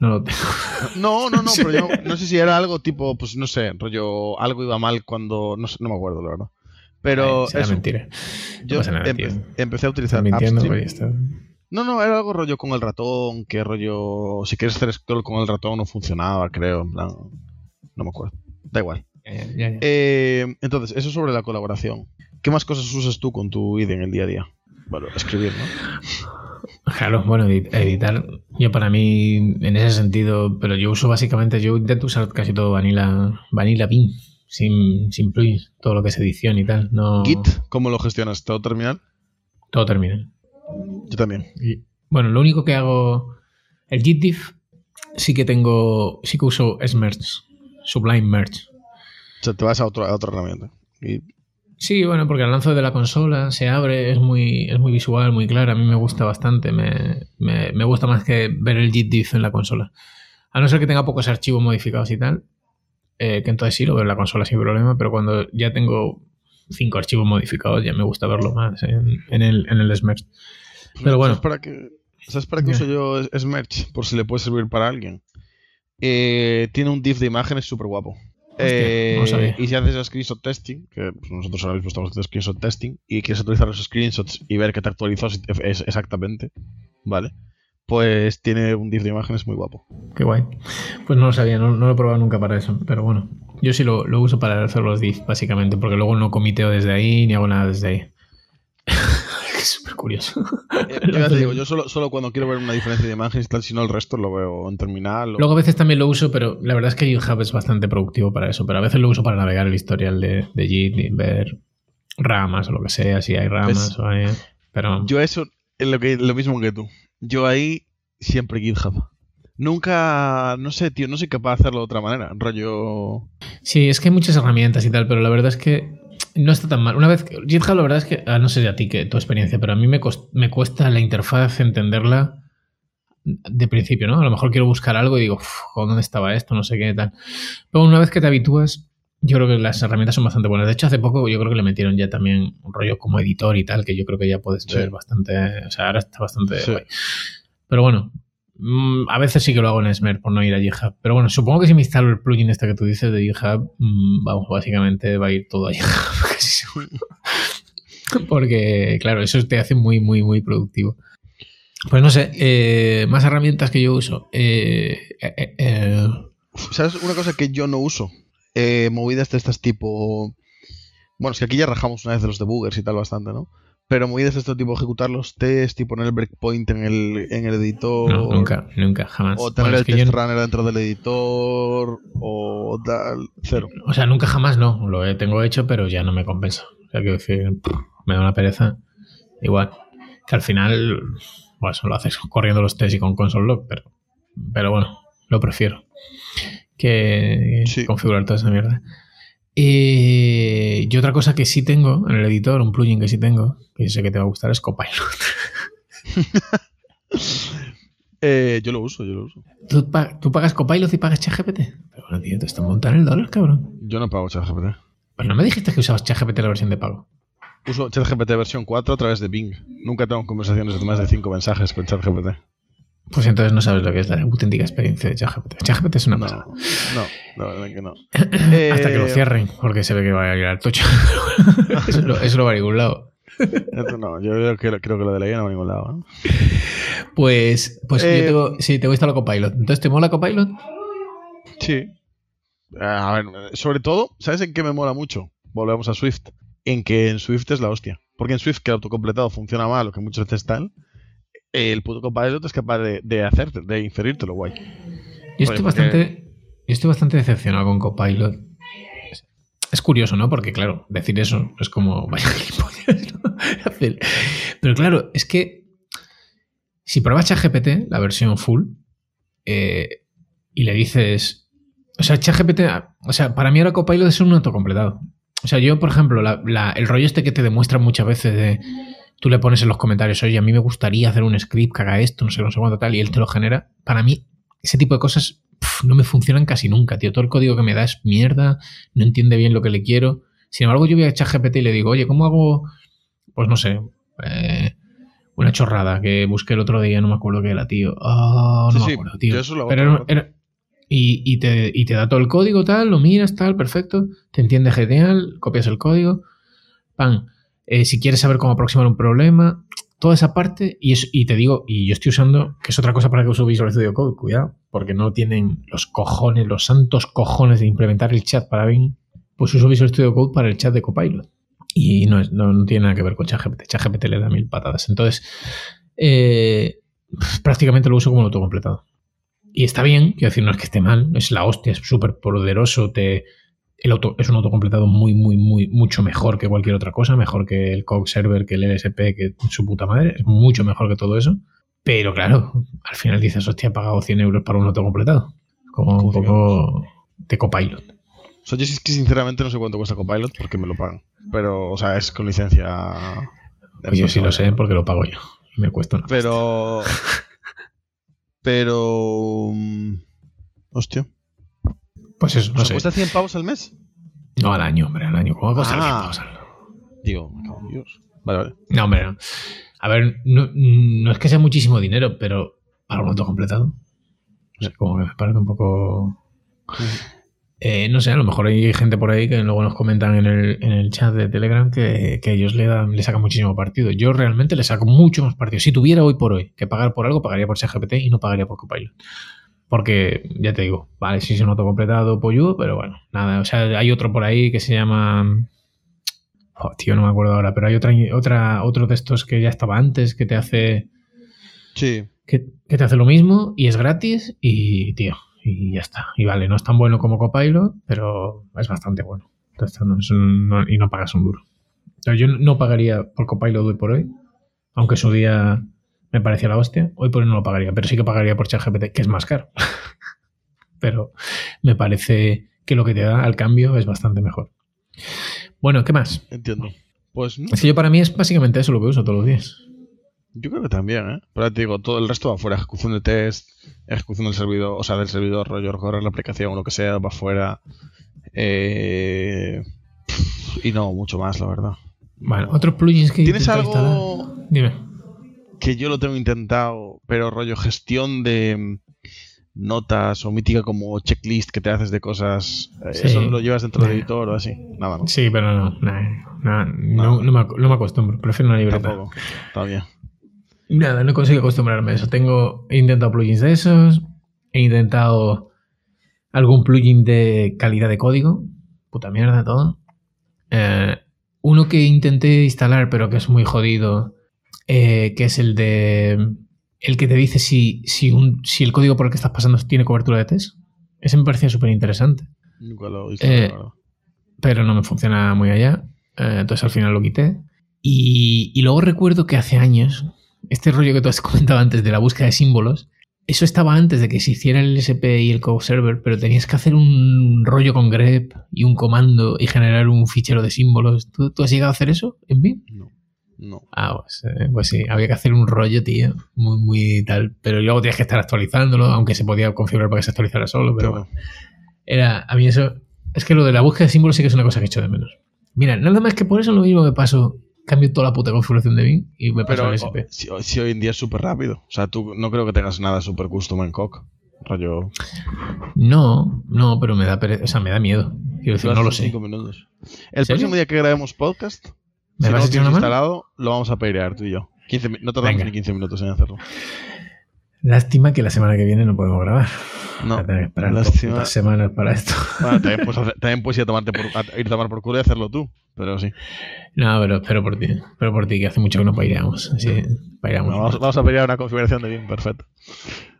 No lo tengo. [laughs] No, no, no, pero yo [laughs] no sé si era algo tipo, pues no sé, rollo, algo iba mal cuando. No, sé, no me acuerdo, la verdad. Pero. Ay, mentira. Yo empecé a utilizar. Mintiendo, no, no, era algo rollo con el ratón, que rollo. Si quieres hacer scroll con el ratón no funcionaba, creo. En plan. No me acuerdo. Da igual. Eh, entonces, eso sobre la colaboración. ¿Qué más cosas usas tú con tu ID en el día a día? Bueno, escribir, ¿no? Claro, bueno, editar. Yo para mí, en ese sentido, pero yo uso básicamente, yo intento usar casi todo Vanilla, Vanilla Bean, sin, sin plugins, todo lo que es edición y tal. No... Git, ¿cómo lo gestionas? ¿Todo terminal? Todo terminal. Yo también. bueno, lo único que hago, el Git diff, sí que tengo, sí que uso Smerge, Sublime Merge. O sea, te vas a, otra herramienta. Sí, bueno, porque el lanzo de la consola se abre, es muy, es muy visual, muy claro. A mí me gusta bastante. Me, me, gusta más que ver el diff en la consola. A no ser que tenga pocos archivos modificados y tal, eh, que entonces sí lo veo en la consola sin problema, pero cuando ya tengo cinco archivos modificados ya me gusta verlo más en, el, en el Smerge. Pero bueno. ¿Sabes para qué, ¿sabes para qué uso yo Smerge? Por si le puede servir para alguien. Eh, tiene un diff de imágenes súper guapo. Eh, y si haces screenshot testing, que pues, nosotros ahora mismo estamos haciendo screenshot testing, y quieres actualizar los screenshots y ver que te actualizó exactamente, ¿vale? Pues tiene un diff de imágenes muy guapo. Qué guay. Pues no lo sabía, no, lo he probado nunca para eso, pero bueno. Yo sí lo, lo uso para hacer los diff, básicamente, porque luego no comiteo desde ahí ni hago nada desde ahí. [laughs] es súper curioso. Eh, yo ya te digo, yo solo, solo, cuando quiero ver una diferencia de imágenes y tal, si no el resto lo veo en terminal. Luego a veces también lo uso, pero la verdad es que GitHub es bastante productivo para eso, pero a veces lo uso para navegar el historial de, de Git y ver ramas o lo que sea, si hay ramas o hay... Pero... Yo eso es lo, que, lo mismo que tú. Yo ahí siempre GitHub. Nunca, no sé, tío, no soy capaz de hacerlo de otra manera. Rollo. Sí, es que hay muchas herramientas y tal, pero la verdad es que no está tan mal. Una vez GitHub, la verdad es que, ah, no sé de a ti que tu experiencia, pero a mí me, me cuesta la interfaz entenderla de principio, ¿no? A lo mejor quiero buscar algo y digo, ¿dónde estaba esto? No sé qué tal. Pero una vez que te habitúas, yo creo que las herramientas son bastante buenas. De hecho, hace poco yo creo que le metieron ya también un rollo como editor y tal, que yo creo que ya puedes ver bastante. O sea, ahora está bastante. Pero bueno, Mm, a veces sí que lo hago en Smer por no ir a GitHub. Pero bueno, supongo que si me instalo el plugin este que tú dices de GitHub, mm, vamos, básicamente va a ir todo a GitHub. [laughs] [laughs] Porque, claro, eso te hace muy, muy, muy productivo. Pues no sé, eh, más herramientas que yo uso. Eh, eh, ¿Sabes una cosa que yo no uso? movidas de estas tipo. Bueno, es que aquí ya rajamos una vez de los debuggers y tal bastante, ¿no? Pero muy de este tipo, ejecutar los tests y poner el breakpoint en el, en el editor. No, nunca, nunca, jamás. O tener el test runner dentro del editor. O tal, cero. O sea, nunca jamás no. Lo he, tengo hecho, pero ya no me compensa. O sea, quiero decir, me da una pereza. Igual. Que al final, bueno, eso lo haces corriendo los tests y con console log, pero, pero bueno, lo prefiero que configurar toda esa mierda. Y, otra cosa que sí tengo en el editor, un plugin que sí tengo, que sé que te va a gustar, es Copilot. [laughs] Eh, yo lo uso, yo lo uso. ¿Tú, pagas Copilot y pagas ChatGPT? Pero bueno, tío, te está montando el dólar, cabrón. Yo no pago ChatGPT. Pero no me dijiste que usabas ChatGPT la versión de pago. Uso ChatGPT versión 4 a través de Bing. Nunca tengo conversaciones de más de 5 mensajes con ChatGPT. Pues entonces no sabes lo que es la auténtica experiencia de ChatGPT. ChatGPT es una no, pasada. No, no, la verdad que no. [clears throat] Hasta que lo eh, cierren, porque se ve que va a al tocho. [laughs] eso, no, eso, no va a ningún lado. no, yo creo, que lo de la IA no va a ningún lado. ¿no? Pues, pues yo tengo, sí, te gusta la Copilot. Entonces, ¿te mola Copilot? Sí. A ver, sobre todo, ¿sabes en qué me mola mucho? Volvemos a Swift. En que en Swift es la hostia. Porque en Swift que el autocompletado funciona mal, lo que muchas veces tal el puto Copilot es capaz de, de hacerte, de inferírtelo guay. Yo estoy, bastante, estoy bastante decepcionado con Copilot. Es curioso, ¿no? Porque, claro, decir eso es como, [laughs] vaya. [laughs] Pero claro, es que si pruebas ChatGPT, la versión full, eh, y le dices. O sea, ChatGPT, o sea, para mí ahora Copilot es un autocompletado. O sea, yo, por ejemplo, el rollo este que te demuestra muchas veces de tú le pones en los comentarios, oye, a mí me gustaría hacer un script que haga esto, no sé, no sé cuánto tal, y él te lo genera. Para mí, ese tipo de cosas no me funcionan casi nunca, tío. Todo el código que me da es mierda, no entiende bien lo que le quiero. Sin embargo, yo voy a ChatGPT y le digo, oye, ¿cómo hago, pues no sé, eh, una chorrada que busqué el otro día, no me acuerdo qué era, tío. Oh, no me acuerdo, tío. Pero y, y, te, y, te, da todo el código, tal, lo miras, tal, perfecto. Te entiende genial, copias el código. Pan. Eh, si quieres saber cómo aproximar un problema, toda esa parte. Y, y te digo, y yo estoy usando, que es otra cosa para que uso Visual Studio Code, cuidado, porque no tienen los cojones, los santos cojones de implementar el chat para Bing. Pues uso Visual Studio Code para el chat de Copilot. Y no, no, tiene nada que ver con ChatGPT. ChatGPT le da mil patadas. Entonces, eh, prácticamente lo uso como lo autocompletado. Y está bien, quiero decir, no es que esté mal, es la hostia, es súper poderoso, te, el auto, es un autocompletado muy, muy, muy, mucho mejor que cualquier otra cosa, mejor que el Cog Server, que el LSP, que su puta madre, es mucho mejor que todo eso. Pero claro, al final dices, hostia, he pagado 100 euros para un autocompletado. Como un poco de copilot. O sea, yo sí que sinceramente no sé cuánto cuesta copilot porque me lo pagan. Pero, o sea, es con licencia. Pues yo sí lo sé porque lo pago yo. Y me cuesta una Pero. Pero. [laughs] Mm, hostia. Pues eso, no sé. ¿Cuesta 100 pavos al mes? No, al año, hombre, al año. ¿Cómo cuesta 100 ah. pavos al año? Digo, Dios. Vale, vale. No, hombre, no. A ver, no, no, es que sea muchísimo dinero, pero para un auto completado. O sea, como que me parece un poco. Eh, no sé, a lo mejor hay gente por ahí que luego nos comentan en el, en el chat de Telegram que, que, ellos le, dan, le sacan muchísimo partido. Yo realmente le saco mucho más partido. Si tuviera hoy por hoy que pagar por algo, pagaría por CGPT y no pagaría por Copilot. Porque, ya te digo, vale, sí es un autocompletado pollo, pero bueno, nada. O sea, hay otro por ahí que se llama. Oh, tío, no me acuerdo ahora, pero hay otra, otra, otro de estos que ya estaba antes que te hace. Sí. Que, te hace lo mismo y es gratis y, tío, y ya está. Y vale, no es tan bueno como Copilot, pero es bastante bueno. Entonces, y no pagas un duro. yo no pagaría por Copilot hoy por hoy, aunque su día me parecía la hostia. Hoy por hoy no lo pagaría, pero sí que pagaría por ChatGPT, que es más caro. [laughs] pero me parece que lo que te da al cambio es bastante mejor. Bueno, ¿qué más? Entiendo. Pues Es que yo para mí es básicamente eso lo que uso todos los días. Yo creo que también, ¿eh? Pero te digo, todo el resto va fuera. Ejecución de test, ejecución del servidor, o sea, del servidor, rollo, correr la aplicación o lo que sea, va fuera. Eh, y no, mucho más, la verdad. Bueno, otros plugins que ¿Tienes algo? Dime que yo lo tengo intentado, pero rollo gestión de mm, notas o mítica como checklist que te haces de cosas, eh, eso lo llevas dentro del editor o así, nada más. Sí, pero no, no, no, me, no, me, acostumbro, prefiero una libreta. Tampoco, está bien. Nada, no consigo acostumbrarme a eso. Tengo, he intentado plugins de esos, he intentado algún plugin de calidad de código, puta mierda todo. Eh, uno que intenté instalar pero que es muy jodido eh, que es el de el que te dice si, si, un, si el código por el que estás pasando tiene cobertura de test. Ese me parecía súper interesante. Eh, pero no me funciona muy allá. Eh, entonces al final lo quité. Y, y, luego recuerdo que hace años, este rollo que tú has [laughs] comentado antes de la búsqueda de símbolos, eso estaba antes de que se hiciera el SP y el code server, pero tenías que hacer un rollo con grep y un comando y generar un fichero de símbolos. ¿Tú, tú has llegado a hacer eso en BIM? No. No. Ah, pues, eh, pues, sí, había que hacer un rollo, tío, muy, muy tal. Pero luego tienes que estar actualizándolo, aunque se podía configurar para que se actualizara solo, pero bueno. Era, a mí eso, es que lo de la búsqueda de símbolos sí que es una cosa que echo de menos. Mira, nada más que por eso lo mismo me paso, cambio toda la puta configuración de BIM y me paso al SP. Si, hoy en día es súper rápido. O sea, tú no creo que tengas nada súper custom en Coq. Rollo. No, no, pero me da o sea, me da miedo. Quiero decir, no lo sé. El próximo día que grabemos podcast, ¿Me si vas no a instalado, lo vamos a peirear tú y yo. no tardamos ni 15 minutos en hacerlo. Lástima que la semana que viene no podemos grabar. No, que esperar lástima. semanas para esto. también, puedes, ir, a tomarte por, ir a tomar por culo y hacerlo tú, pero sí. No, pero espero por ti. Pero por ti, que hace mucho que no peireamos. Así, vamos, vamos, a peirear una configuración de bien, perfecto.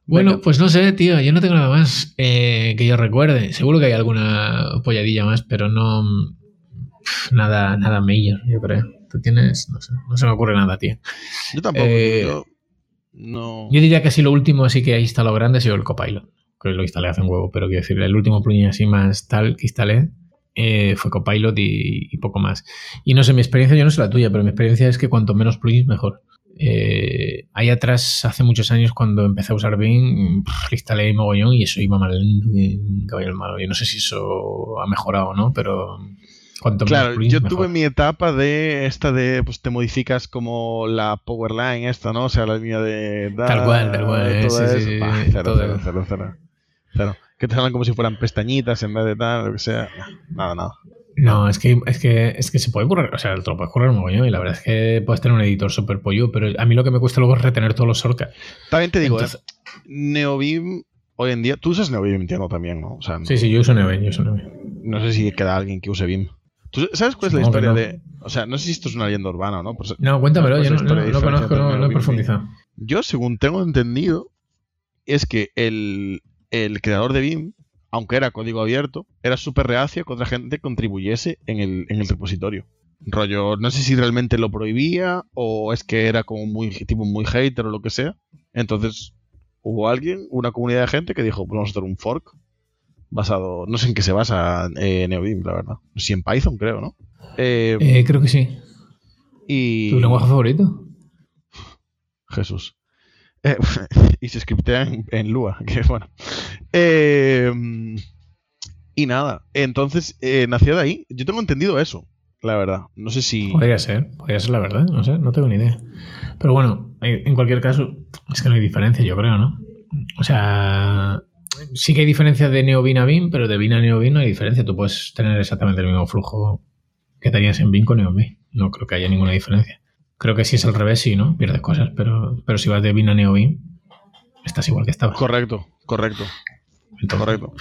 Bueno, pues no sé, tío. Yo no tengo nada más eh, que yo recuerde. Seguro que hay alguna polladilla más, pero no nada, nada major, yo creo. Tú tienes, no sé, no se me ocurre nada, tío. Yo tampoco. Eh, yo, no. yo diría que así lo último así que he instalado grande ha sido el Copilot. Que lo instalé hace un huevo, pero quiero decir, el último plugin así más tal que instalé eh, fue Copilot y, poco más. Y no sé, mi experiencia, yo no sé la tuya, pero mi experiencia es que cuanto menos plugins, mejor. Eh, ahí atrás, hace muchos años, cuando empecé a usar Bing, instalé mogollón y eso iba mal caballo malo. Yo no sé si eso ha mejorado o no, pero claro, yo tuve mi etapa de esta de, pues te modificas como la power line esta, ¿no? O sea, la línea de... tal cual, tal cual. Sí, sí, cero, cero, cero, cero, Que te salen como si fueran pestañitas en vez de tal, lo que sea. Nada, nada. No, es que, es que, es que se puede correr, o sea, te lo puedes correr mogollón y la verdad es que puedes tener un editor súper pollo, pero a mí lo que me cuesta luego es retener todos los shortcuts. También te digo, ¿eh? Neovim hoy en día, tú usas Neovim, entiendo también, ¿no? Sí, sí, yo uso Neovim, yo uso Neovim. No sé si queda alguien que use Vim. ¿Tú sabes cuál es la historia de.? O sea, no sé si esto es una leyenda urbana o no. No, cuéntamelo, yo no, no, conozco, no, he profundizado. Yo, según tengo entendido, es que el, el creador de Vim aunque era código abierto, era súper reacio que otra gente contribuyese en el, en el repositorio. Rollo, no sé si realmente lo prohibía o es que era como muy tipo muy hater o lo que sea. Entonces hubo alguien, una comunidad de gente que dijo, pues vamos a hacer un fork basado, no sé en qué se basa eh, la verdad. Si en Python, creo, ¿no? Eh, eh, creo que sí. Y... ¿Tu lenguaje favorito? Jesús. Eh, [laughs] y se scriptea en, Lua, [laughs] que bueno. Eh, y nada, entonces nació de ahí. Yo tengo entendido eso, la verdad. No sé si. Podría ser, podría ser la verdad, no sé, no tengo ni idea. Pero bueno, en cualquier caso, es que no hay diferencia, yo creo, ¿no? O sea, sí que hay diferencia de NeoBeam a BIM, pero de BIM a NeoBeam no hay diferencia. Tú puedes tener exactamente el mismo flujo que tenías en BIM con NeoBeam. No creo que haya ninguna diferencia. Creo que si es al revés, sí, ¿no? Pierdes cosas, pero, pero si vas de BIM a NeoBeam, estás igual que estabas. Correcto, correcto. correcto.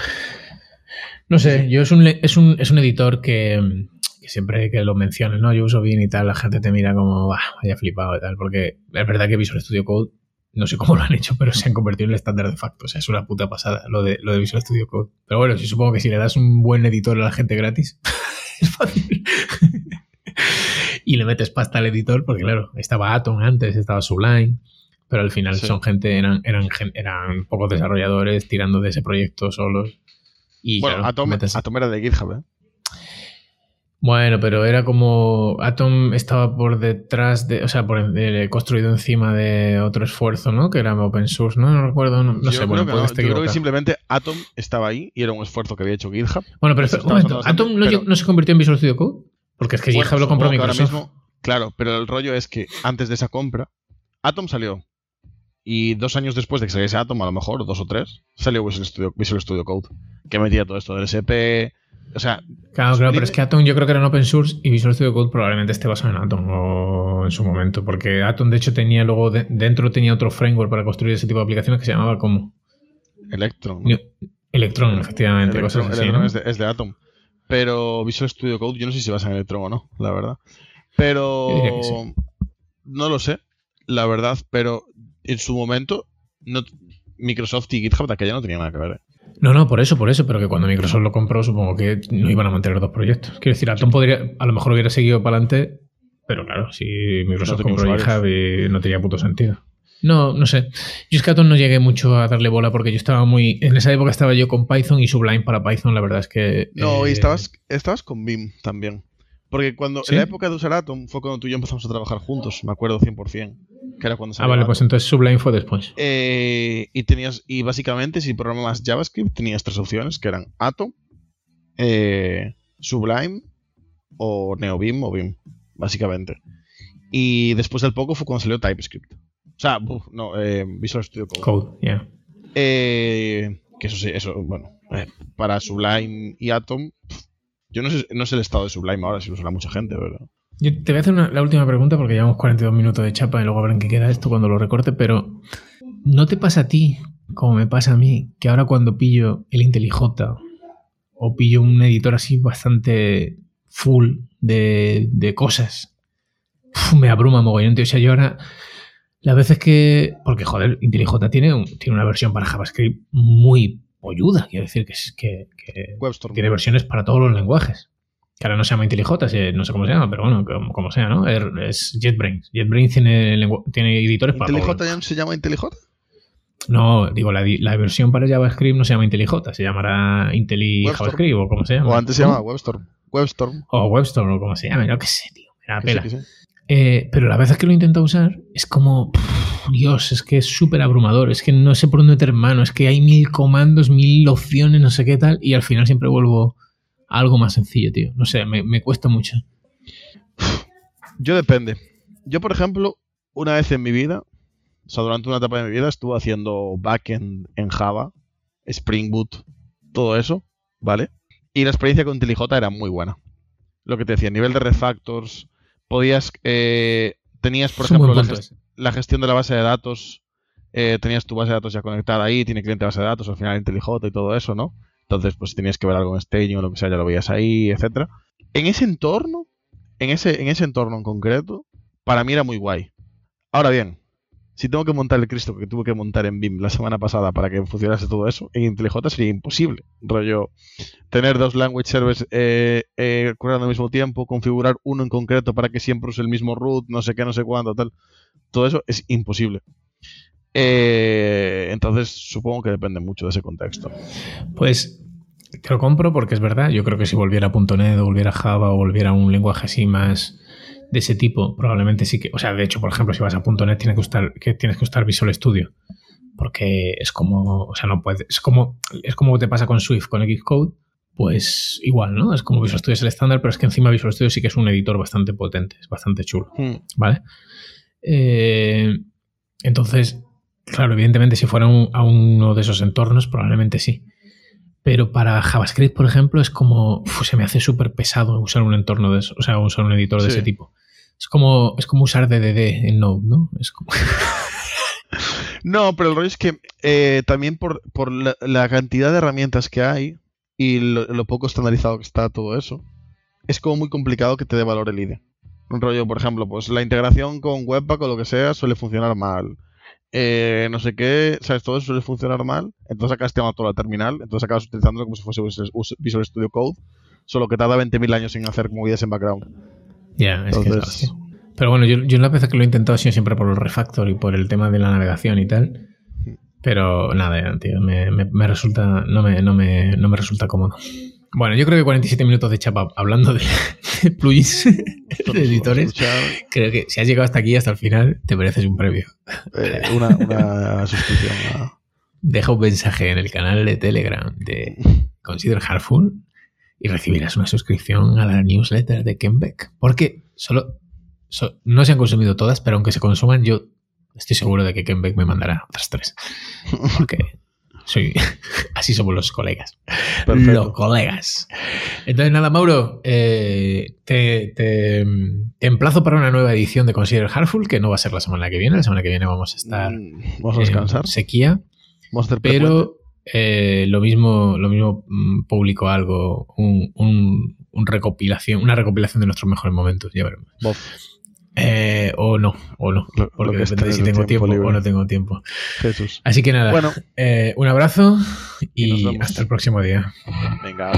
No sé, yo es un, es un, es un editor que, siempre que lo menciones, ¿no? Yo uso BIM y tal, la gente te mira como, bah, vaya flipado y tal, porque es verdad que Visual Studio Code, no sé cómo lo han hecho, pero se han convertido en el estándar de facto. O sea, es una puta pasada lo de, lo de Visual Studio Code. Pero bueno, sí supongo que si le das un buen editor a la gente gratis, [laughs] es fácil y le metes pasta al editor, porque claro, estaba Atom antes, estaba Sublime, pero al final son gente, eran, eran, eran pocos desarrolladores tirando de ese proyecto solos. Y bueno, Atom, era de GitHub, ¿eh? Bueno, pero era como Atom estaba por detrás de, o sea, por, construido encima de otro esfuerzo, ¿no? Que era open source, ¿no? No recuerdo, no, sé. Bueno, que Yo creo que simplemente Atom estaba ahí y era un esfuerzo que había hecho GitHub. Bueno, pero un momento, ¿Atom no, se convirtió en Visual Studio Code? Porque es que GitHub lo compró Microsoft. Mismo, claro, pero el rollo es que antes de esa compra, Atom salió. Y dos años después de que saliese Atom, a lo mejor, dos o tres, salió Visual Studio, Code. Que metía todo esto del SP. O sea. Claro, claro, pero es que Atom yo creo que era en open source y Visual Studio Code probablemente esté basado en Atom o en su momento. Porque Atom, de hecho, tenía luego dentro tenía otro framework para construir ese tipo de aplicaciones que se llamaba como. Electron. Electron, efectivamente. cosas así, es de Atom. Pero Visual Studio Code, yo no sé si se basa en Electron o no, la verdad. Pero. No lo sé, la verdad, pero en su momento, Microsoft y GitHub de aquella no tenían nada que ver. ¿eh? No, no, por eso, por eso, pero que cuando Microsoft lo compró, supongo que no iban a mantener dos proyectos. Quiero decir, Atom podría, a lo mejor hubiera seguido para adelante, pero claro, si Microsoft compró GitHub y no tenía puto sentido. No, no sé. Yo es que Atom no llegué mucho a darle bola porque yo estaba muy. En esa época estaba yo con Python y Sublime para Python, la verdad es que. No, y eh, estabas, estabas con Vim también. Porque cuando en la época de usar Atom fue cuando tú y yo empezamos a trabajar juntos, me acuerdo 100%. Que era cuando ah, vale, pues entonces Sublime fue después. Eh, y tenías, y básicamente, si programabas JavaScript, tenías tres opciones, que eran Atom, eh, Sublime o NeoBeam o Vim, básicamente. Y después del poco fue cuando salió TypeScript. O sea, no, eh, Visual Studio Code. Code, yeah. Que eso sí, eso, bueno, eh, para Sublime y Atom, yo no sé, no sé el estado de Sublime ahora, si lo usa mucha gente, pero... Yo te voy a hacer la última pregunta porque llevamos 42 minutos de chapa y luego verán qué queda esto cuando lo recorte, pero ¿no te pasa a ti, como me pasa a mí, que ahora cuando pillo el IntelliJ o pillo un editor así bastante full de, de cosas, me abruma mogollón, tío? O sea, yo ahora las veces que. Porque, joder, IntelliJ tiene, tiene una versión para JavaScript muy polluda. Quiero decir que, es, que, tiene versiones para todos los lenguajes. Que ahora no se llama IntelliJ, no sé cómo se llama, pero bueno, como, sea, ¿no? Er, es JetBrains. JetBrains tiene, tiene editores para. ¿IntelliJ ya se llama IntelliJ? No, digo, la, la, versión para JavaScript no se llama IntelliJ, se llamará IntelliJavaScript o como se llama. O antes se llama WebStorm. WebStorm. O WebStorm o como se llame, no qué sé, tío. Me pela. Eh, pero la vez que lo intento usar es como, Dios, es que es súper abrumador, es que no sé por dónde meter mano, es que hay mil comandos, mil opciones, no sé qué tal, y al final siempre vuelvo algo más sencillo, tío. No sé, me, cuesta mucho. Yo depende. Yo, por ejemplo, una vez en mi vida, o sea, durante una etapa de mi vida, estuve haciendo backend en Java, Spring Boot, todo eso, ¿vale? Y la experiencia con IntelliJ era muy buena. Lo que te decía, nivel de refactors, podías, eh, tenías, por ejemplo, la, gestión de la base de datos, eh, tenías tu base de datos ya conectada ahí, tiene cliente base de datos, al final IntelliJ y todo eso, ¿no? Entonces, pues tenías que ver algo en staging o lo que sea, ya lo veías ahí, etcétera. En ese entorno, en ese, en ese entorno en concreto, para mí era muy guay. Ahora bien, si tengo que montar el Cristo que tuve que montar en BIM la semana pasada para que funcionase todo eso, en IntelliJ sería imposible. Rollo, tener dos language servers eh, eh, al mismo tiempo, configurar uno en concreto para que siempre use el mismo root, no sé qué, no sé cuándo, tal. Todo eso es imposible. Eh, entonces, supongo que depende mucho de ese contexto. Pues te lo compro porque es verdad. Yo creo que si volviera a .NET o volviera a Java o volviera a un lenguaje así más de ese tipo, probablemente sí que. O sea, de hecho, por ejemplo, si vas a .NET tienes que usar, que tienes que usar Visual Studio. Porque es como. O sea, no puedes. Es como. Es como te pasa con Swift, con Xcode. Pues igual, ¿no? Es como Visual Studio es el estándar, pero es que encima Visual Studio sí que es un editor bastante potente, es bastante chulo. Hmm. ¿Vale? Eh, entonces, Claro, evidentemente, si fuera a uno de esos entornos, probablemente sí. Pero para JavaScript, por ejemplo, es como. se me hace súper pesado usar un entorno de eso, o sea, usar un editor de ese tipo. Es como, es como usar DDD en Node, ¿no? Es como. [laughs] no, pero el rollo es que eh, también por, la, cantidad de herramientas que hay y lo, poco estandarizado que está todo eso, es como muy complicado que te dé valor el IDE. Un rollo, por ejemplo, pues la integración con Webpack o lo que sea suele funcionar mal eh, no sé qué, ¿sabes? Todo eso suele funcionar mal. Entonces acabas tema toda la terminal, entonces acabas utilizándolo como si fuese Visual Studio Code, solo que tarda 20.000 años sin hacer movidas en background. Ya, es que Pero bueno, yo, yo la vez que lo he intentado ha sido siempre por el refactor y por el tema de la navegación y tal. Pero nada, tío, me, me, resulta, no me, no, me, no me resulta cómodo. Bueno, yo creo que 47 minutos de chapa hablando de, [laughs] plugins [laughs] de editores. Creo que si has llegado hasta aquí, hasta el final, te mereces un premio. Eh, una, [laughs] suscripción. Deja un mensaje en el canal de Telegram de Consider Hardful y recibirás una suscripción a la newsletter de Kenbeck. Porque solo no se han consumido todas, pero aunque se consuman, yo estoy seguro de que Kenbeck me mandará otras tres. Porque soy, [laughs] así somos los colegas. Los colegas. Entonces, nada, Mauro, eh, te, emplazo para una nueva edición de Consider Hardful, que no va a ser la semana que viene. La semana que viene vamos a estar. Mm, vamos a descansar. sequía. pero eh, lo mismo, lo mismo mm, publico algo, un, recopilación, una recopilación de nuestros mejores momentos, ya veremos. Eh, o no, o no. porque depende si tengo tiempo, o no tengo tiempo. Jesús. Así que nada, bueno, eh, un abrazo y hasta el próximo día. Venga.